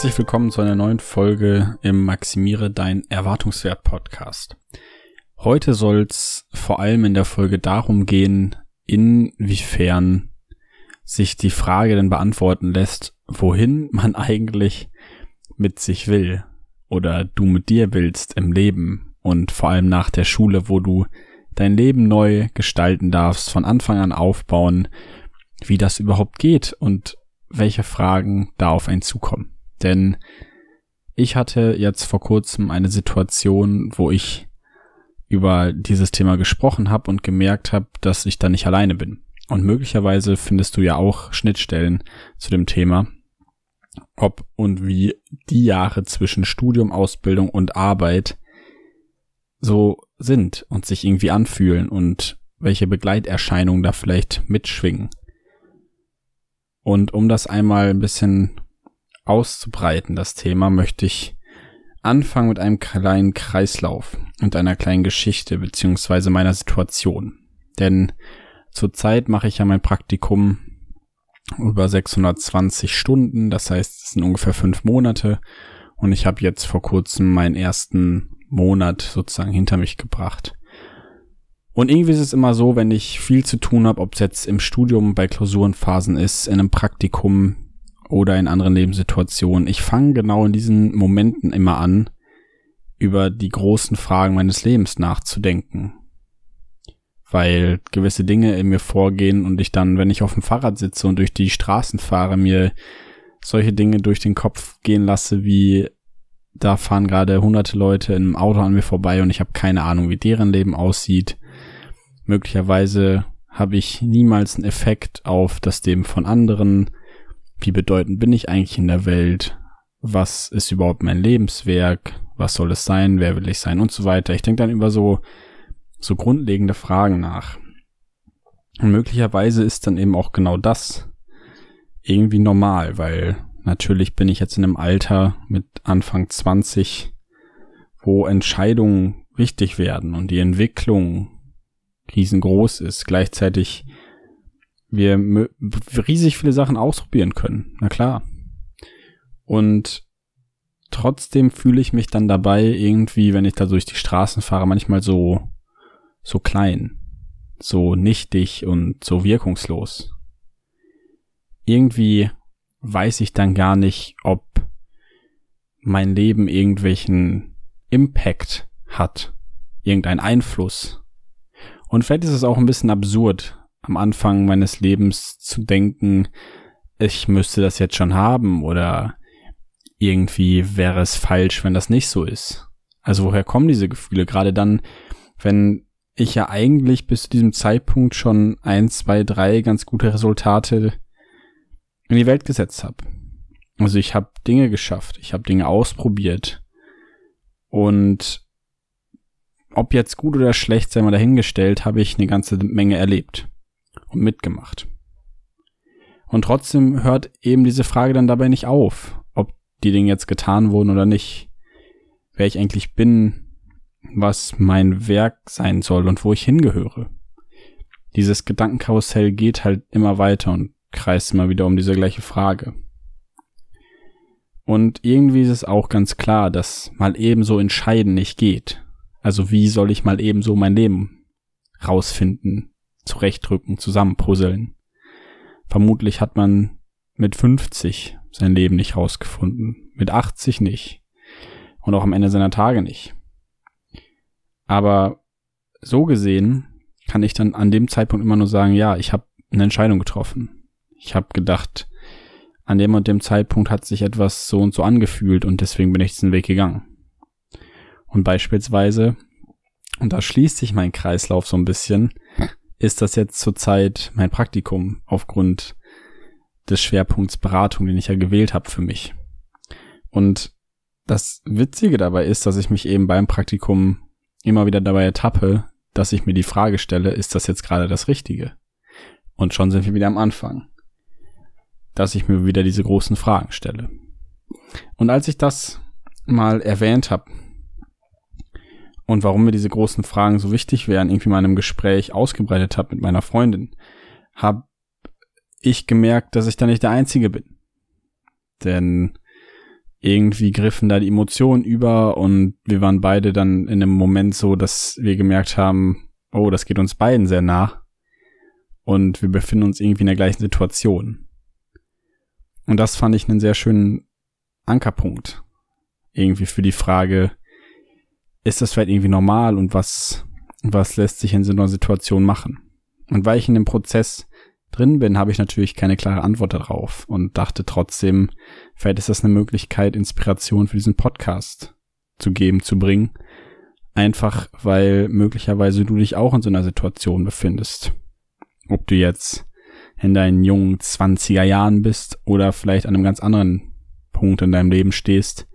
Herzlich willkommen zu einer neuen Folge im Maximiere dein Erwartungswert Podcast. Heute soll es vor allem in der Folge darum gehen, inwiefern sich die Frage denn beantworten lässt, wohin man eigentlich mit sich will oder du mit dir willst im Leben und vor allem nach der Schule, wo du dein Leben neu gestalten darfst, von Anfang an aufbauen, wie das überhaupt geht und welche Fragen da auf einen zukommen. Denn ich hatte jetzt vor kurzem eine Situation, wo ich über dieses Thema gesprochen habe und gemerkt habe, dass ich da nicht alleine bin. Und möglicherweise findest du ja auch Schnittstellen zu dem Thema, ob und wie die Jahre zwischen Studium, Ausbildung und Arbeit so sind und sich irgendwie anfühlen und welche Begleiterscheinungen da vielleicht mitschwingen. Und um das einmal ein bisschen auszubreiten, das Thema, möchte ich anfangen mit einem kleinen Kreislauf und einer kleinen Geschichte beziehungsweise meiner Situation. Denn zurzeit mache ich ja mein Praktikum über 620 Stunden, das heißt, es sind ungefähr fünf Monate und ich habe jetzt vor kurzem meinen ersten Monat sozusagen hinter mich gebracht. Und irgendwie ist es immer so, wenn ich viel zu tun habe, ob es jetzt im Studium bei Klausurenphasen ist, in einem Praktikum oder in anderen Lebenssituationen, ich fange genau in diesen Momenten immer an, über die großen Fragen meines Lebens nachzudenken. Weil gewisse Dinge in mir vorgehen und ich dann, wenn ich auf dem Fahrrad sitze und durch die Straßen fahre, mir solche Dinge durch den Kopf gehen lasse, wie da fahren gerade hunderte Leute im Auto an mir vorbei und ich habe keine Ahnung, wie deren Leben aussieht. Möglicherweise habe ich niemals einen Effekt auf das Leben von anderen wie bedeutend bin ich eigentlich in der Welt, was ist überhaupt mein Lebenswerk, was soll es sein, wer will ich sein und so weiter. Ich denke dann über so, so grundlegende Fragen nach. Und möglicherweise ist dann eben auch genau das irgendwie normal, weil natürlich bin ich jetzt in einem Alter mit Anfang 20, wo Entscheidungen wichtig werden und die Entwicklung riesengroß ist. Gleichzeitig wir riesig viele Sachen ausprobieren können. Na klar. Und trotzdem fühle ich mich dann dabei irgendwie, wenn ich da durch die Straßen fahre, manchmal so, so klein, so nichtig und so wirkungslos. Irgendwie weiß ich dann gar nicht, ob mein Leben irgendwelchen Impact hat, irgendeinen Einfluss. Und vielleicht ist es auch ein bisschen absurd, am Anfang meines Lebens zu denken, ich müsste das jetzt schon haben oder irgendwie wäre es falsch, wenn das nicht so ist. Also woher kommen diese Gefühle? Gerade dann, wenn ich ja eigentlich bis zu diesem Zeitpunkt schon ein, zwei, drei ganz gute Resultate in die Welt gesetzt habe. Also ich habe Dinge geschafft, ich habe Dinge ausprobiert und ob jetzt gut oder schlecht, sei mal dahingestellt, habe ich eine ganze Menge erlebt und mitgemacht. Und trotzdem hört eben diese Frage dann dabei nicht auf, ob die Dinge jetzt getan wurden oder nicht, wer ich eigentlich bin, was mein Werk sein soll und wo ich hingehöre. Dieses Gedankenkarussell geht halt immer weiter und kreist immer wieder um diese gleiche Frage. Und irgendwie ist es auch ganz klar, dass mal ebenso entscheiden nicht geht. Also wie soll ich mal ebenso mein Leben rausfinden, zurechtdrücken, zusammenpuzzeln. Vermutlich hat man mit 50 sein Leben nicht rausgefunden, mit 80 nicht und auch am Ende seiner Tage nicht. Aber so gesehen kann ich dann an dem Zeitpunkt immer nur sagen, ja, ich habe eine Entscheidung getroffen. Ich habe gedacht, an dem und dem Zeitpunkt hat sich etwas so und so angefühlt und deswegen bin ich diesen Weg gegangen. Und beispielsweise, und da schließt sich mein Kreislauf so ein bisschen, ist das jetzt zurzeit mein Praktikum aufgrund des Schwerpunkts Beratung, den ich ja gewählt habe für mich. Und das Witzige dabei ist, dass ich mich eben beim Praktikum immer wieder dabei ertappe, dass ich mir die Frage stelle, ist das jetzt gerade das Richtige? Und schon sind wir wieder am Anfang. Dass ich mir wieder diese großen Fragen stelle. Und als ich das mal erwähnt habe, und warum mir diese großen Fragen so wichtig wären, irgendwie mal in einem Gespräch ausgebreitet habe mit meiner Freundin, habe ich gemerkt, dass ich da nicht der Einzige bin. Denn irgendwie griffen da die Emotionen über und wir waren beide dann in einem Moment so, dass wir gemerkt haben, oh, das geht uns beiden sehr nah und wir befinden uns irgendwie in der gleichen Situation. Und das fand ich einen sehr schönen Ankerpunkt irgendwie für die Frage, ist das vielleicht irgendwie normal und was, was lässt sich in so einer Situation machen? Und weil ich in dem Prozess drin bin, habe ich natürlich keine klare Antwort darauf und dachte trotzdem, vielleicht ist das eine Möglichkeit, Inspiration für diesen Podcast zu geben, zu bringen. Einfach weil möglicherweise du dich auch in so einer Situation befindest. Ob du jetzt in deinen jungen 20er Jahren bist oder vielleicht an einem ganz anderen Punkt in deinem Leben stehst.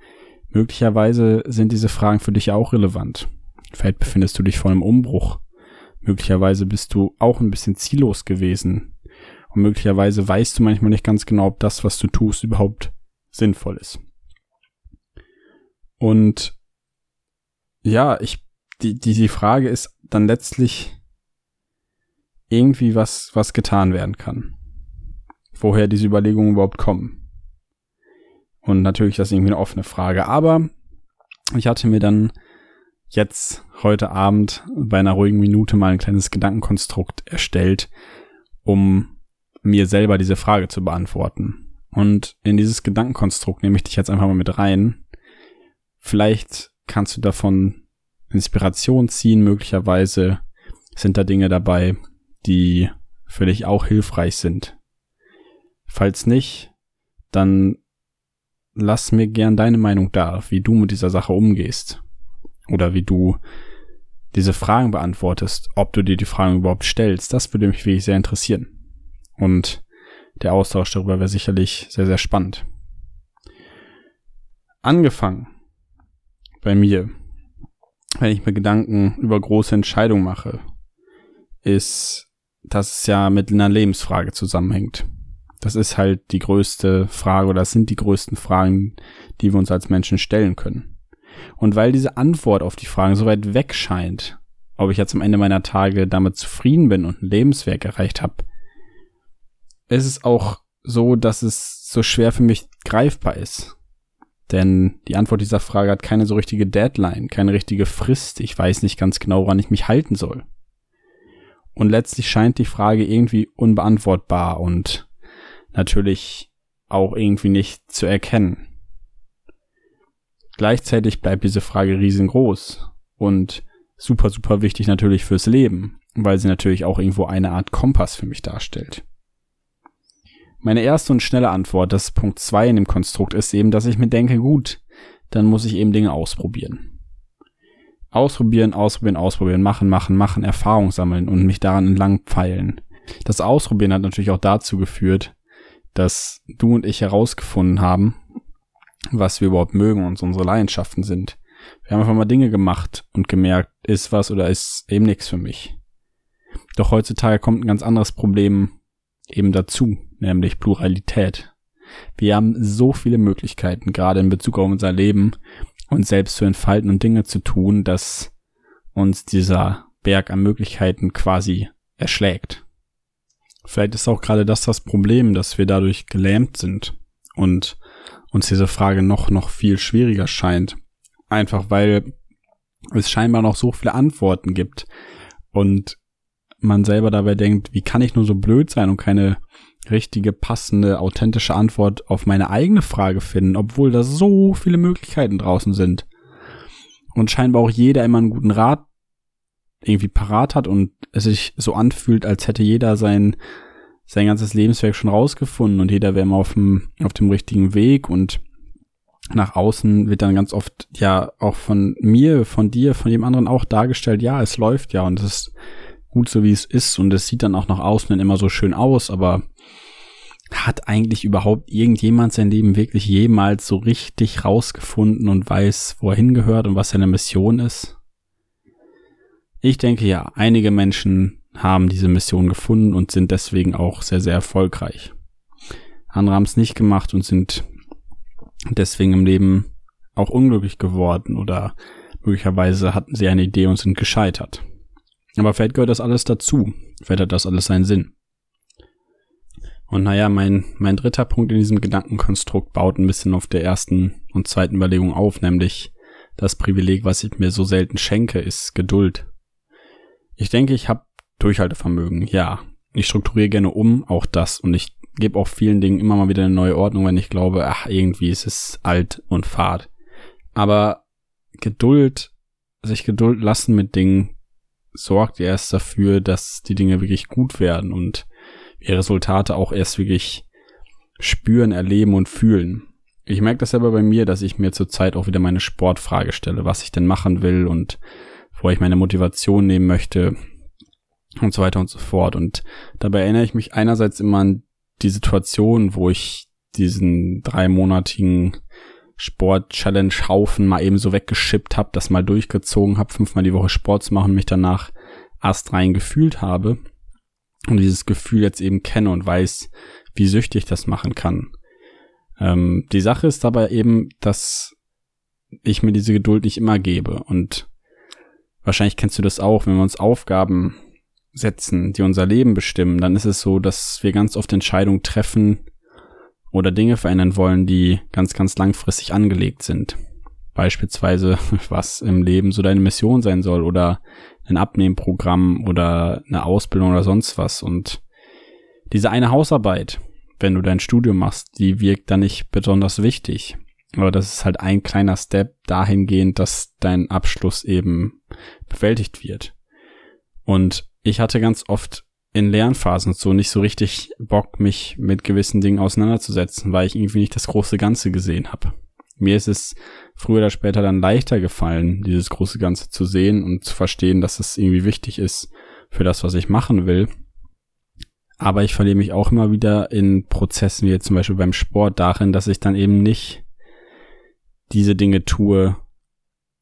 Möglicherweise sind diese Fragen für dich auch relevant. Vielleicht befindest du dich vor einem Umbruch. Möglicherweise bist du auch ein bisschen ziellos gewesen und möglicherweise weißt du manchmal nicht ganz genau, ob das, was du tust, überhaupt sinnvoll ist. Und ja, ich, die, die, die Frage ist dann letztlich irgendwie was, was getan werden kann. Woher diese Überlegungen überhaupt kommen. Und natürlich das ist irgendwie eine offene Frage. Aber ich hatte mir dann jetzt heute Abend bei einer ruhigen Minute mal ein kleines Gedankenkonstrukt erstellt, um mir selber diese Frage zu beantworten. Und in dieses Gedankenkonstrukt nehme ich dich jetzt einfach mal mit rein. Vielleicht kannst du davon Inspiration ziehen, möglicherweise sind da Dinge dabei, die für dich auch hilfreich sind. Falls nicht, dann lass mir gern deine Meinung da, wie du mit dieser Sache umgehst. Oder wie du diese Fragen beantwortest, ob du dir die Fragen überhaupt stellst. Das würde mich wirklich sehr interessieren. Und der Austausch darüber wäre sicherlich sehr, sehr spannend. Angefangen bei mir, wenn ich mir Gedanken über große Entscheidungen mache, ist, dass es ja mit einer Lebensfrage zusammenhängt. Das ist halt die größte Frage oder das sind die größten Fragen, die wir uns als Menschen stellen können. Und weil diese Antwort auf die Fragen so weit weg scheint, ob ich jetzt am Ende meiner Tage damit zufrieden bin und ein Lebenswerk erreicht habe, ist es auch so, dass es so schwer für mich greifbar ist. Denn die Antwort dieser Frage hat keine so richtige Deadline, keine richtige Frist. Ich weiß nicht ganz genau, woran ich mich halten soll. Und letztlich scheint die Frage irgendwie unbeantwortbar und natürlich auch irgendwie nicht zu erkennen. Gleichzeitig bleibt diese Frage riesengroß und super, super wichtig natürlich fürs Leben, weil sie natürlich auch irgendwo eine Art Kompass für mich darstellt. Meine erste und schnelle Antwort, das Punkt zwei in dem Konstrukt ist eben, dass ich mir denke, gut, dann muss ich eben Dinge ausprobieren. Ausprobieren, ausprobieren, ausprobieren, machen, machen, machen, Erfahrung sammeln und mich daran entlang pfeilen. Das Ausprobieren hat natürlich auch dazu geführt, dass du und ich herausgefunden haben, was wir überhaupt mögen und unsere Leidenschaften sind. Wir haben einfach mal Dinge gemacht und gemerkt, ist was oder ist eben nichts für mich. Doch heutzutage kommt ein ganz anderes Problem eben dazu nämlich Pluralität. Wir haben so viele Möglichkeiten, gerade in Bezug auf unser Leben, uns selbst zu entfalten und Dinge zu tun, dass uns dieser Berg an Möglichkeiten quasi erschlägt. Vielleicht ist auch gerade das das Problem, dass wir dadurch gelähmt sind und uns diese Frage noch, noch viel schwieriger scheint. Einfach weil es scheinbar noch so viele Antworten gibt und man selber dabei denkt, wie kann ich nur so blöd sein und keine richtige, passende, authentische Antwort auf meine eigene Frage finden, obwohl da so viele Möglichkeiten draußen sind. Und scheinbar auch jeder immer einen guten Rat irgendwie parat hat und es sich so anfühlt, als hätte jeder sein, sein ganzes Lebenswerk schon rausgefunden und jeder wäre immer auf dem, auf dem richtigen Weg und nach außen wird dann ganz oft ja auch von mir, von dir, von dem anderen auch dargestellt, ja, es läuft ja und es ist gut so wie es ist und es sieht dann auch nach außen immer so schön aus, aber hat eigentlich überhaupt irgendjemand sein Leben wirklich jemals so richtig rausgefunden und weiß, wo er hingehört und was seine Mission ist? Ich denke ja, einige Menschen haben diese Mission gefunden und sind deswegen auch sehr, sehr erfolgreich. Andere haben es nicht gemacht und sind deswegen im Leben auch unglücklich geworden oder möglicherweise hatten sie eine Idee und sind gescheitert. Aber vielleicht gehört das alles dazu. Vielleicht hat das alles seinen Sinn. Und naja, mein, mein dritter Punkt in diesem Gedankenkonstrukt baut ein bisschen auf der ersten und zweiten Überlegung auf, nämlich das Privileg, was ich mir so selten schenke, ist Geduld. Ich denke, ich habe Durchhaltevermögen, ja. Ich strukturiere gerne um, auch das. Und ich gebe auch vielen Dingen immer mal wieder eine neue Ordnung, wenn ich glaube, ach, irgendwie ist es alt und fad. Aber Geduld, sich Geduld lassen mit Dingen, sorgt erst dafür, dass die Dinge wirklich gut werden und wir Resultate auch erst wirklich spüren, erleben und fühlen. Ich merke das aber bei mir, dass ich mir zurzeit auch wieder meine Sportfrage stelle, was ich denn machen will und wo ich meine Motivation nehmen möchte und so weiter und so fort. Und dabei erinnere ich mich einerseits immer an die Situation, wo ich diesen dreimonatigen Sport-Challenge-Haufen mal eben so weggeschippt habe, das mal durchgezogen habe, fünfmal die Woche Sport zu machen, mich danach astrein gefühlt habe und dieses Gefühl jetzt eben kenne und weiß, wie süchtig das machen kann. Ähm, die Sache ist dabei eben, dass ich mir diese Geduld nicht immer gebe und wahrscheinlich kennst du das auch, wenn wir uns Aufgaben setzen, die unser Leben bestimmen, dann ist es so, dass wir ganz oft Entscheidungen treffen oder Dinge verändern wollen, die ganz, ganz langfristig angelegt sind. Beispielsweise, was im Leben so deine Mission sein soll oder ein Abnehmprogramm oder eine Ausbildung oder sonst was. Und diese eine Hausarbeit, wenn du dein Studium machst, die wirkt dann nicht besonders wichtig. Aber das ist halt ein kleiner Step dahingehend, dass dein Abschluss eben bewältigt wird. Und ich hatte ganz oft in Lernphasen so nicht so richtig Bock, mich mit gewissen Dingen auseinanderzusetzen, weil ich irgendwie nicht das große Ganze gesehen habe. Mir ist es früher oder später dann leichter gefallen, dieses große Ganze zu sehen und zu verstehen, dass es irgendwie wichtig ist für das, was ich machen will. Aber ich verliere mich auch immer wieder in Prozessen, wie jetzt zum Beispiel beim Sport, darin, dass ich dann eben nicht diese Dinge tue,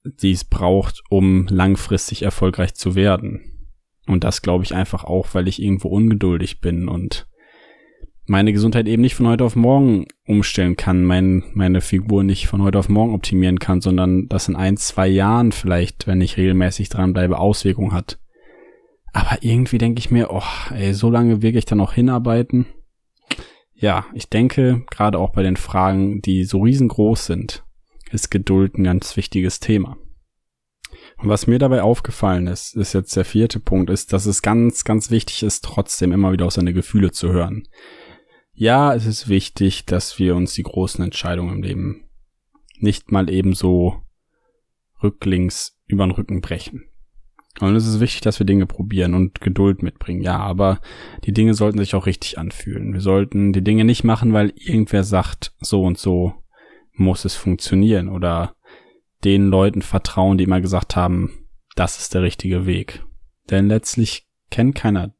die es braucht, um langfristig erfolgreich zu werden. Und das glaube ich einfach auch, weil ich irgendwo ungeduldig bin und meine Gesundheit eben nicht von heute auf morgen umstellen kann, mein, meine Figur nicht von heute auf morgen optimieren kann, sondern das in ein, zwei Jahren vielleicht, wenn ich regelmäßig dranbleibe, Auswirkungen hat. Aber irgendwie denke ich mir, oh, ey, so lange will ich dann noch hinarbeiten. Ja, ich denke, gerade auch bei den Fragen, die so riesengroß sind, ist Geduld ein ganz wichtiges Thema. Und was mir dabei aufgefallen ist, ist jetzt der vierte Punkt, ist, dass es ganz, ganz wichtig ist, trotzdem immer wieder auf seine Gefühle zu hören. Ja, es ist wichtig, dass wir uns die großen Entscheidungen im Leben nicht mal ebenso rücklings über den Rücken brechen. Und es ist wichtig, dass wir Dinge probieren und Geduld mitbringen. Ja, aber die Dinge sollten sich auch richtig anfühlen. Wir sollten die Dinge nicht machen, weil irgendwer sagt, so und so muss es funktionieren oder den Leuten vertrauen, die immer gesagt haben, das ist der richtige Weg. Denn letztlich kennt keiner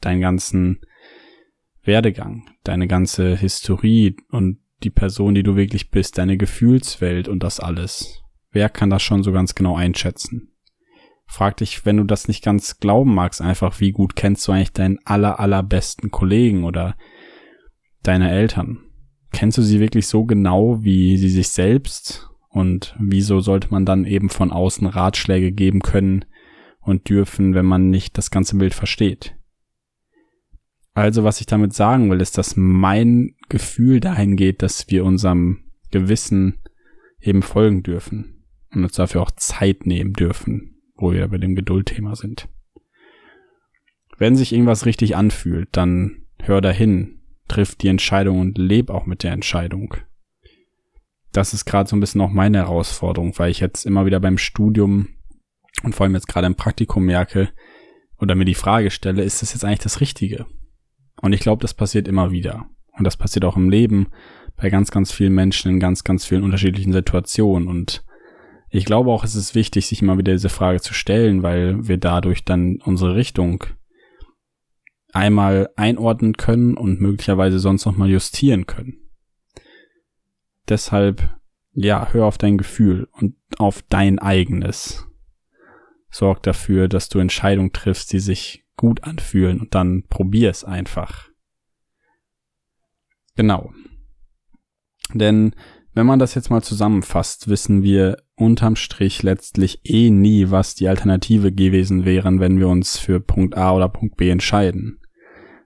deinen ganzen Werdegang, deine ganze Historie und die Person, die du wirklich bist, deine Gefühlswelt und das alles. Wer kann das schon so ganz genau einschätzen? Frag dich, wenn du das nicht ganz glauben magst, einfach, wie gut kennst du eigentlich deinen aller, allerbesten Kollegen oder deine Eltern? Kennst du sie wirklich so genau wie sie sich selbst und wieso sollte man dann eben von außen Ratschläge geben können und dürfen, wenn man nicht das ganze Bild versteht? Also was ich damit sagen will, ist, dass mein Gefühl dahin geht, dass wir unserem Gewissen eben folgen dürfen und uns dafür auch Zeit nehmen dürfen, wo wir bei dem Geduldthema sind. Wenn sich irgendwas richtig anfühlt, dann hör dahin, triff die Entscheidung und leb auch mit der Entscheidung das ist gerade so ein bisschen auch meine Herausforderung, weil ich jetzt immer wieder beim Studium und vor allem jetzt gerade im Praktikum merke oder mir die Frage stelle, ist das jetzt eigentlich das Richtige? Und ich glaube, das passiert immer wieder. Und das passiert auch im Leben bei ganz, ganz vielen Menschen in ganz, ganz vielen unterschiedlichen Situationen. Und ich glaube auch, es ist wichtig, sich immer wieder diese Frage zu stellen, weil wir dadurch dann unsere Richtung einmal einordnen können und möglicherweise sonst nochmal justieren können. Deshalb, ja, hör auf dein Gefühl und auf dein eigenes. Sorg dafür, dass du Entscheidungen triffst, die sich gut anfühlen und dann probier es einfach. Genau. Denn wenn man das jetzt mal zusammenfasst, wissen wir unterm Strich letztlich eh nie, was die Alternative gewesen wären, wenn wir uns für Punkt A oder Punkt B entscheiden.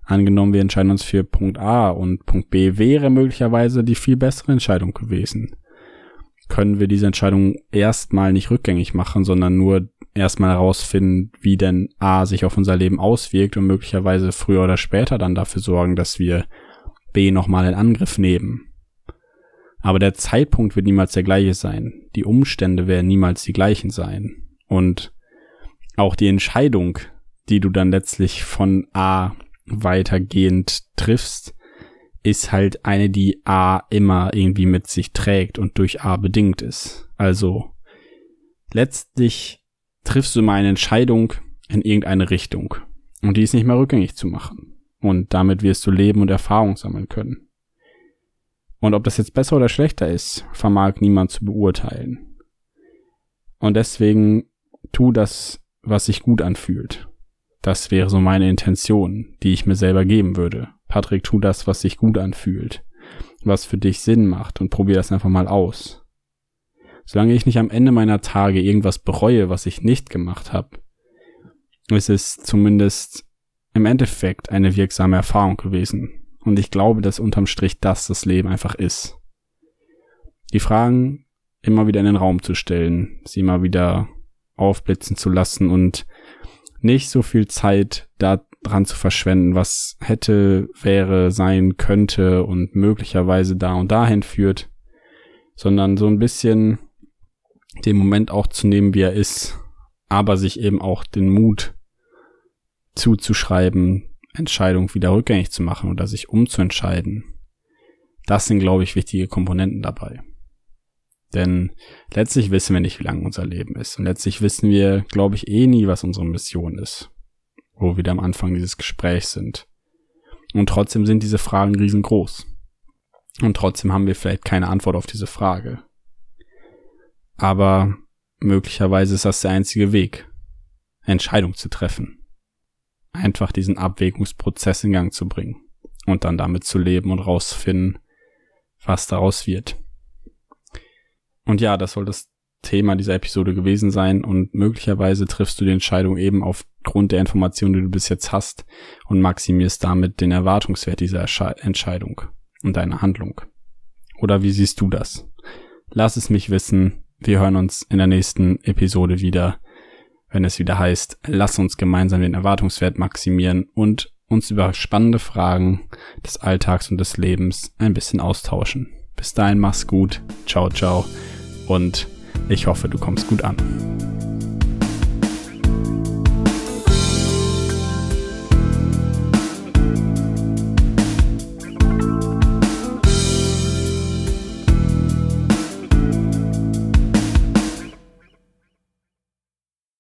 Angenommen, wir entscheiden uns für Punkt A und Punkt B wäre möglicherweise die viel bessere Entscheidung gewesen. Können wir diese Entscheidung erstmal nicht rückgängig machen, sondern nur erstmal herausfinden, wie denn A sich auf unser Leben auswirkt und möglicherweise früher oder später dann dafür sorgen, dass wir B nochmal in Angriff nehmen. Aber der Zeitpunkt wird niemals der gleiche sein. Die Umstände werden niemals die gleichen sein. Und auch die Entscheidung, die du dann letztlich von A weitergehend triffst, ist halt eine, die A immer irgendwie mit sich trägt und durch A bedingt ist. Also letztlich triffst du mal eine Entscheidung in irgendeine Richtung und die ist nicht mehr rückgängig zu machen. Und damit wirst du Leben und Erfahrung sammeln können. Und ob das jetzt besser oder schlechter ist, vermag niemand zu beurteilen. Und deswegen tu das, was sich gut anfühlt. Das wäre so meine Intention, die ich mir selber geben würde. Patrick, tu das, was sich gut anfühlt, was für dich Sinn macht und probier das einfach mal aus. Solange ich nicht am Ende meiner Tage irgendwas bereue, was ich nicht gemacht habe, ist es zumindest im Endeffekt eine wirksame Erfahrung gewesen. Und ich glaube, dass unterm Strich das das Leben einfach ist. Die Fragen immer wieder in den Raum zu stellen, sie immer wieder aufblitzen zu lassen und nicht so viel Zeit daran zu verschwenden, was hätte, wäre, sein könnte und möglicherweise da und dahin führt, sondern so ein bisschen den Moment auch zu nehmen, wie er ist, aber sich eben auch den Mut zuzuschreiben, Entscheidung wieder rückgängig zu machen oder sich umzuentscheiden. Das sind, glaube ich, wichtige Komponenten dabei. Denn letztlich wissen wir nicht, wie lang unser Leben ist. Und letztlich wissen wir, glaube ich, eh nie, was unsere Mission ist. Wo wir wieder am Anfang dieses Gesprächs sind. Und trotzdem sind diese Fragen riesengroß. Und trotzdem haben wir vielleicht keine Antwort auf diese Frage. Aber möglicherweise ist das der einzige Weg, Entscheidung zu treffen einfach diesen Abwägungsprozess in Gang zu bringen und dann damit zu leben und rausfinden, was daraus wird. Und ja, das soll das Thema dieser Episode gewesen sein und möglicherweise triffst du die Entscheidung eben aufgrund der Informationen, die du bis jetzt hast und maximierst damit den Erwartungswert dieser Entscheidung und deiner Handlung. Oder wie siehst du das? Lass es mich wissen. Wir hören uns in der nächsten Episode wieder wenn es wieder heißt, lass uns gemeinsam den Erwartungswert maximieren und uns über spannende Fragen des Alltags und des Lebens ein bisschen austauschen. Bis dahin mach's gut, ciao, ciao und ich hoffe, du kommst gut an.